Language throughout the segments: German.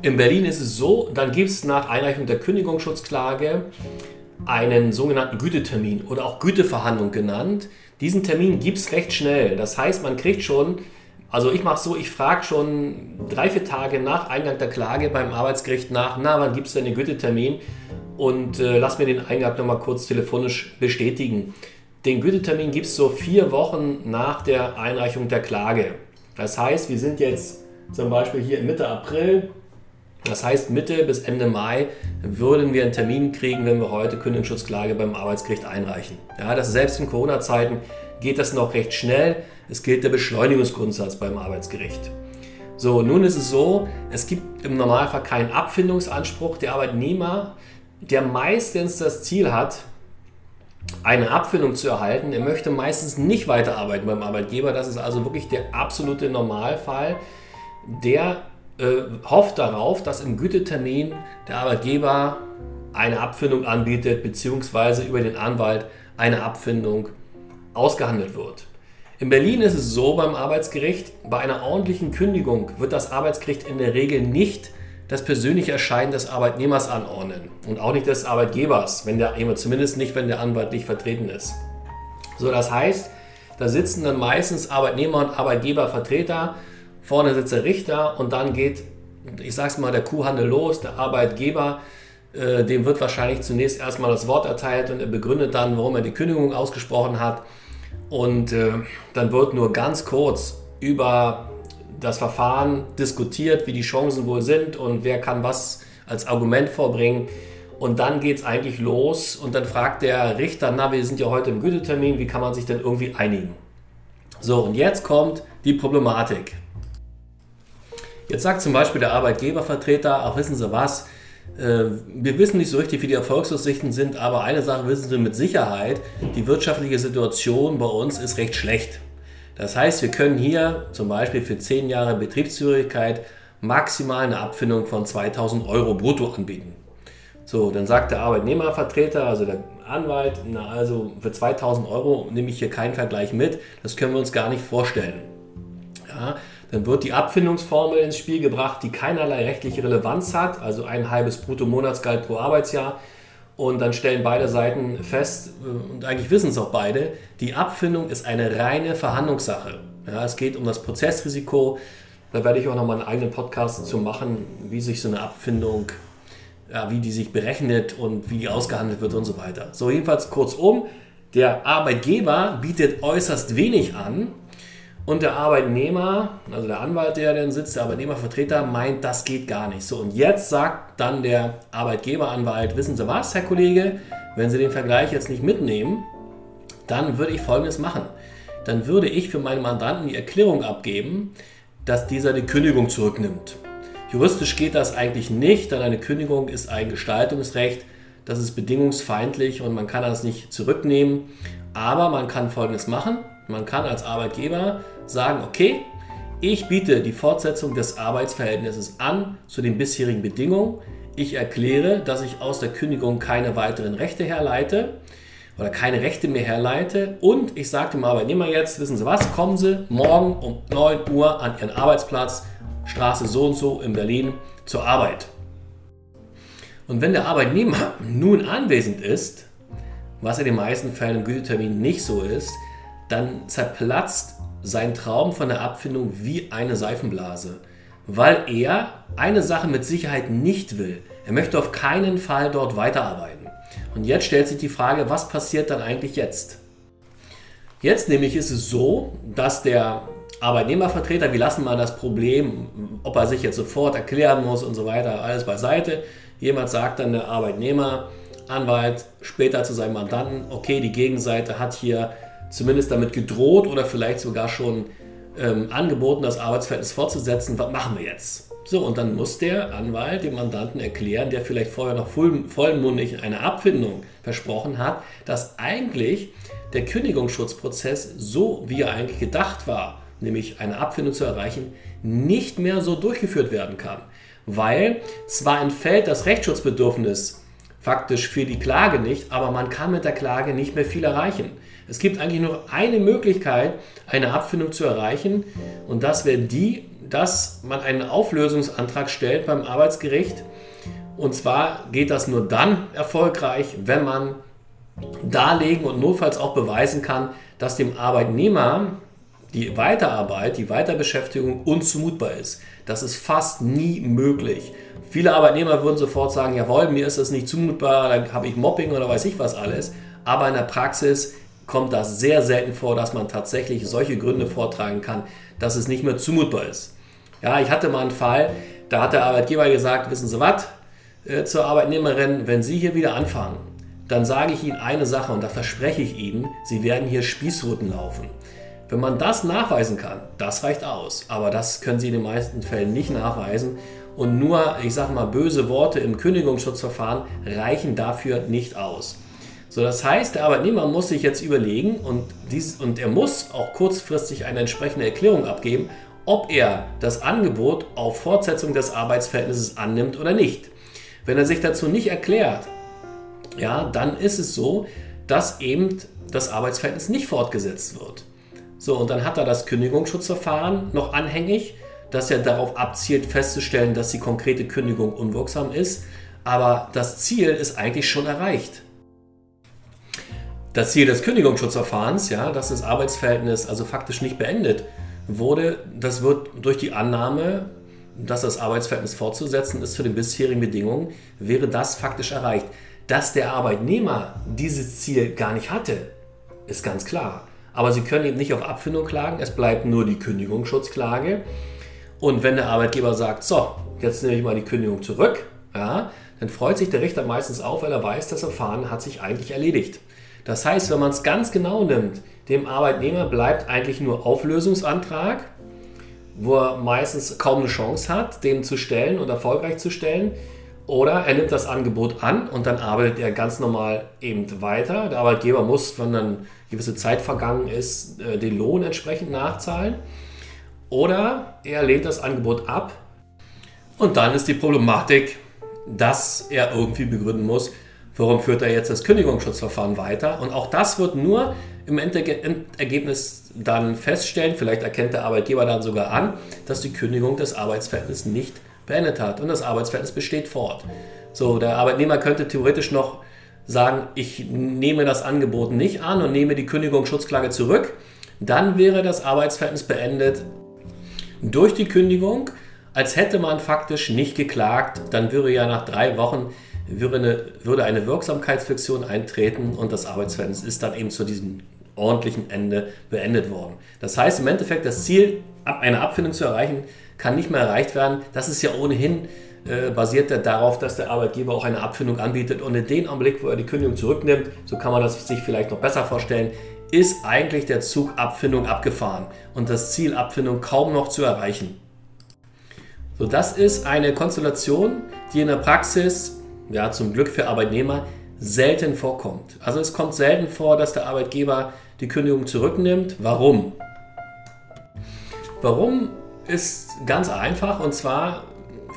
In Berlin ist es so, dann gibt es nach Einreichung der Kündigungsschutzklage einen sogenannten Gütetermin oder auch Güteverhandlung genannt. Diesen Termin gibt es recht schnell. Das heißt, man kriegt schon, also ich mache so, ich frage schon drei, vier Tage nach Eingang der Klage beim Arbeitsgericht nach, na, wann gibt es denn den Gütetermin? Und äh, lass mir den Eingang nochmal kurz telefonisch bestätigen. Den Gütetermin gibt es so vier Wochen nach der Einreichung der Klage. Das heißt, wir sind jetzt zum Beispiel hier Mitte April, das heißt, Mitte bis Ende Mai würden wir einen Termin kriegen, wenn wir heute Kündigungsschutzklage beim Arbeitsgericht einreichen. Ja, das selbst in Corona-Zeiten geht das noch recht schnell. Es gilt der Beschleunigungsgrundsatz beim Arbeitsgericht. So, nun ist es so, es gibt im Normalfall keinen Abfindungsanspruch. Der Arbeitnehmer, der meistens das Ziel hat, eine Abfindung zu erhalten, er möchte meistens nicht weiterarbeiten beim Arbeitgeber. Das ist also wirklich der absolute Normalfall. Der äh, hofft darauf, dass im Gütetermin der Arbeitgeber eine Abfindung anbietet, beziehungsweise über den Anwalt eine Abfindung ausgehandelt wird. In Berlin ist es so beim Arbeitsgericht, bei einer ordentlichen Kündigung wird das Arbeitsgericht in der Regel nicht das persönliche Erscheinen des Arbeitnehmers anordnen und auch nicht des Arbeitgebers, wenn der, zumindest nicht, wenn der Anwalt nicht vertreten ist. So, das heißt, da sitzen dann meistens Arbeitnehmer und Arbeitgebervertreter Vorne sitzt der Richter und dann geht, ich sag's mal, der Kuhhandel los. Der Arbeitgeber, äh, dem wird wahrscheinlich zunächst erstmal das Wort erteilt und er begründet dann, warum er die Kündigung ausgesprochen hat. Und äh, dann wird nur ganz kurz über das Verfahren diskutiert, wie die Chancen wohl sind und wer kann was als Argument vorbringen. Und dann geht es eigentlich los und dann fragt der Richter, na, wir sind ja heute im Gütetermin, wie kann man sich denn irgendwie einigen? So, und jetzt kommt die Problematik. Jetzt sagt zum Beispiel der Arbeitgebervertreter, auch wissen Sie was, äh, wir wissen nicht so richtig, wie die Erfolgsaussichten sind, aber eine Sache wissen Sie mit Sicherheit, die wirtschaftliche Situation bei uns ist recht schlecht. Das heißt, wir können hier zum Beispiel für 10 Jahre Betriebszugehörigkeit maximal eine Abfindung von 2000 Euro brutto anbieten. So, dann sagt der Arbeitnehmervertreter, also der Anwalt, na also für 2000 Euro nehme ich hier keinen Vergleich mit, das können wir uns gar nicht vorstellen. Ja, dann wird die Abfindungsformel ins Spiel gebracht, die keinerlei rechtliche Relevanz hat, also ein halbes Bruttomonatsgehalt pro Arbeitsjahr. Und dann stellen beide Seiten fest, äh, und eigentlich wissen es auch beide, die Abfindung ist eine reine Verhandlungssache. Ja, es geht um das Prozessrisiko. Da werde ich auch nochmal einen eigenen Podcast zu machen, wie sich so eine Abfindung, ja, wie die sich berechnet und wie die ausgehandelt wird und so weiter. So, jedenfalls kurzum, der Arbeitgeber bietet äußerst wenig an, und der Arbeitnehmer, also der Anwalt, der dann sitzt, der Arbeitnehmervertreter, meint, das geht gar nicht. So, und jetzt sagt dann der Arbeitgeberanwalt, wissen Sie was, Herr Kollege, wenn Sie den Vergleich jetzt nicht mitnehmen, dann würde ich Folgendes machen. Dann würde ich für meinen Mandanten die Erklärung abgeben, dass dieser die Kündigung zurücknimmt. Juristisch geht das eigentlich nicht, denn eine Kündigung ist ein Gestaltungsrecht, das ist bedingungsfeindlich und man kann das nicht zurücknehmen. Aber man kann Folgendes machen. Man kann als Arbeitgeber sagen, okay, ich biete die Fortsetzung des Arbeitsverhältnisses an zu den bisherigen Bedingungen. Ich erkläre, dass ich aus der Kündigung keine weiteren Rechte herleite oder keine Rechte mehr herleite. Und ich sage dem Arbeitnehmer jetzt, wissen Sie was, kommen Sie morgen um 9 Uhr an Ihren Arbeitsplatz, Straße so und so in Berlin zur Arbeit. Und wenn der Arbeitnehmer nun anwesend ist, was in den meisten Fällen im Gütetermin nicht so ist, dann zerplatzt sein Traum von der Abfindung wie eine Seifenblase, weil er eine Sache mit Sicherheit nicht will. Er möchte auf keinen Fall dort weiterarbeiten. Und jetzt stellt sich die Frage, was passiert dann eigentlich jetzt? Jetzt nämlich ist es so, dass der Arbeitnehmervertreter, wir lassen mal das Problem, ob er sich jetzt sofort erklären muss und so weiter, alles beiseite. Jemand sagt dann der Arbeitnehmeranwalt später zu seinem Mandanten, okay, die Gegenseite hat hier zumindest damit gedroht oder vielleicht sogar schon ähm, angeboten, das Arbeitsverhältnis fortzusetzen. Was machen wir jetzt? So, und dann muss der Anwalt dem Mandanten erklären, der vielleicht vorher noch voll, vollmundig eine Abfindung versprochen hat, dass eigentlich der Kündigungsschutzprozess so, wie er eigentlich gedacht war, nämlich eine Abfindung zu erreichen, nicht mehr so durchgeführt werden kann. Weil zwar entfällt das Rechtsschutzbedürfnis faktisch für die Klage nicht, aber man kann mit der Klage nicht mehr viel erreichen. Es gibt eigentlich nur eine Möglichkeit, eine Abfindung zu erreichen und das wäre die, dass man einen Auflösungsantrag stellt beim Arbeitsgericht. Und zwar geht das nur dann erfolgreich, wenn man darlegen und notfalls auch beweisen kann, dass dem Arbeitnehmer die Weiterarbeit, die Weiterbeschäftigung unzumutbar ist. Das ist fast nie möglich. Viele Arbeitnehmer würden sofort sagen, jawohl, mir ist das nicht zumutbar, dann habe ich Mobbing oder weiß ich was alles. Aber in der Praxis kommt das sehr selten vor, dass man tatsächlich solche Gründe vortragen kann, dass es nicht mehr zumutbar ist. Ja, ich hatte mal einen Fall, da hat der Arbeitgeber gesagt, wissen Sie was, äh, zur Arbeitnehmerin, wenn Sie hier wieder anfangen, dann sage ich Ihnen eine Sache und da verspreche ich Ihnen, Sie werden hier Spießruten laufen. Wenn man das nachweisen kann, das reicht aus. Aber das können Sie in den meisten Fällen nicht nachweisen. Und nur, ich sage mal, böse Worte im Kündigungsschutzverfahren reichen dafür nicht aus. So, das heißt, der Arbeitnehmer muss sich jetzt überlegen und, dies, und er muss auch kurzfristig eine entsprechende Erklärung abgeben, ob er das Angebot auf Fortsetzung des Arbeitsverhältnisses annimmt oder nicht. Wenn er sich dazu nicht erklärt, ja, dann ist es so, dass eben das Arbeitsverhältnis nicht fortgesetzt wird. So, und dann hat er das Kündigungsschutzverfahren noch anhängig, das ja darauf abzielt, festzustellen, dass die konkrete Kündigung unwirksam ist. Aber das Ziel ist eigentlich schon erreicht. Das Ziel des Kündigungsschutzverfahrens, ja, dass das Arbeitsverhältnis also faktisch nicht beendet wurde, das wird durch die Annahme, dass das Arbeitsverhältnis fortzusetzen ist für die bisherigen Bedingungen, wäre das faktisch erreicht. Dass der Arbeitnehmer dieses Ziel gar nicht hatte, ist ganz klar. Aber Sie können eben nicht auf Abfindung klagen, es bleibt nur die Kündigungsschutzklage. Und wenn der Arbeitgeber sagt, so, jetzt nehme ich mal die Kündigung zurück, ja, dann freut sich der Richter meistens auf, weil er weiß, das Verfahren hat sich eigentlich erledigt. Das heißt, wenn man es ganz genau nimmt, dem Arbeitnehmer bleibt eigentlich nur Auflösungsantrag, wo er meistens kaum eine Chance hat, den zu stellen und erfolgreich zu stellen. Oder er nimmt das Angebot an und dann arbeitet er ganz normal eben weiter. Der Arbeitgeber muss, wenn dann gewisse Zeit vergangen ist, äh, den Lohn entsprechend nachzahlen. Oder er lehnt das Angebot ab und dann ist die Problematik, dass er irgendwie begründen muss, warum führt er jetzt das Kündigungsschutzverfahren weiter. Und auch das wird nur im Endergebnis dann feststellen, vielleicht erkennt der Arbeitgeber dann sogar an, dass die Kündigung des Arbeitsverhältnisses nicht beendet hat und das Arbeitsverhältnis besteht fort. So, der Arbeitnehmer könnte theoretisch noch sagen, ich nehme das Angebot nicht an und nehme die Kündigungsschutzklage zurück. Dann wäre das Arbeitsverhältnis beendet durch die Kündigung, als hätte man faktisch nicht geklagt. Dann würde ja nach drei Wochen würde eine, würde eine Wirksamkeitsfiktion eintreten und das Arbeitsverhältnis ist dann eben zu diesem ordentlichen Ende beendet worden. Das heißt im Endeffekt, das Ziel, eine Abfindung zu erreichen, kann nicht mehr erreicht werden. Das ist ja ohnehin äh, basiert ja darauf, dass der Arbeitgeber auch eine Abfindung anbietet und in dem Augenblick, wo er die Kündigung zurücknimmt, so kann man das sich vielleicht noch besser vorstellen, ist eigentlich der Zug Abfindung abgefahren und das Ziel Abfindung kaum noch zu erreichen. So, das ist eine Konstellation, die in der Praxis, ja zum Glück für Arbeitnehmer, selten vorkommt. Also es kommt selten vor, dass der Arbeitgeber die Kündigung zurücknimmt. Warum? Warum ist ganz einfach und zwar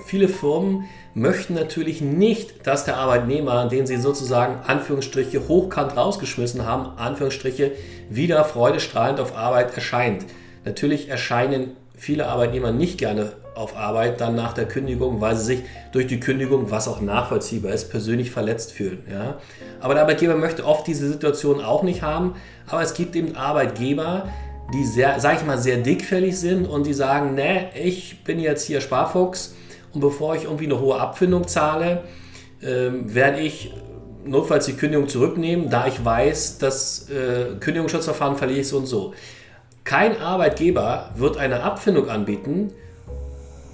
viele Firmen möchten natürlich nicht, dass der Arbeitnehmer, den sie sozusagen Anführungsstriche hochkant rausgeschmissen haben, Anführungsstriche wieder freudestrahlend auf Arbeit erscheint. Natürlich erscheinen viele Arbeitnehmer nicht gerne auf Arbeit dann nach der Kündigung, weil sie sich durch die Kündigung, was auch nachvollziehbar ist, persönlich verletzt fühlen. Ja? Aber der Arbeitgeber möchte oft diese Situation auch nicht haben. Aber es gibt eben Arbeitgeber, die sehr, sag ich mal, sehr dickfällig sind und die sagen, ne, ich bin jetzt hier Sparfuchs und bevor ich irgendwie eine hohe Abfindung zahle, ähm, werde ich notfalls die Kündigung zurücknehmen, da ich weiß, das äh, Kündigungsschutzverfahren verliere ich so und so. Kein Arbeitgeber wird eine Abfindung anbieten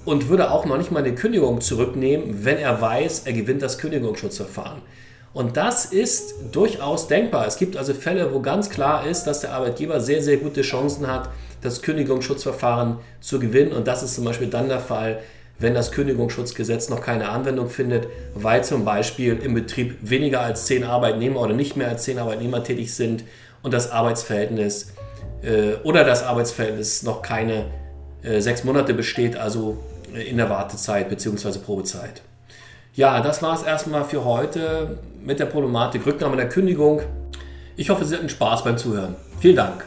und würde auch noch nicht mal eine Kündigung zurücknehmen, wenn er weiß, er gewinnt das Kündigungsschutzverfahren. Und das ist durchaus denkbar. Es gibt also Fälle, wo ganz klar ist, dass der Arbeitgeber sehr, sehr gute Chancen hat, das Kündigungsschutzverfahren zu gewinnen. Und das ist zum Beispiel dann der Fall, wenn das Kündigungsschutzgesetz noch keine Anwendung findet, weil zum Beispiel im Betrieb weniger als zehn Arbeitnehmer oder nicht mehr als zehn Arbeitnehmer tätig sind und das Arbeitsverhältnis äh, oder das Arbeitsverhältnis noch keine äh, sechs Monate besteht, also in der Wartezeit bzw. Probezeit. Ja, das war es erstmal für heute mit der Problematik Rücknahme der Kündigung. Ich hoffe, Sie hatten Spaß beim Zuhören. Vielen Dank.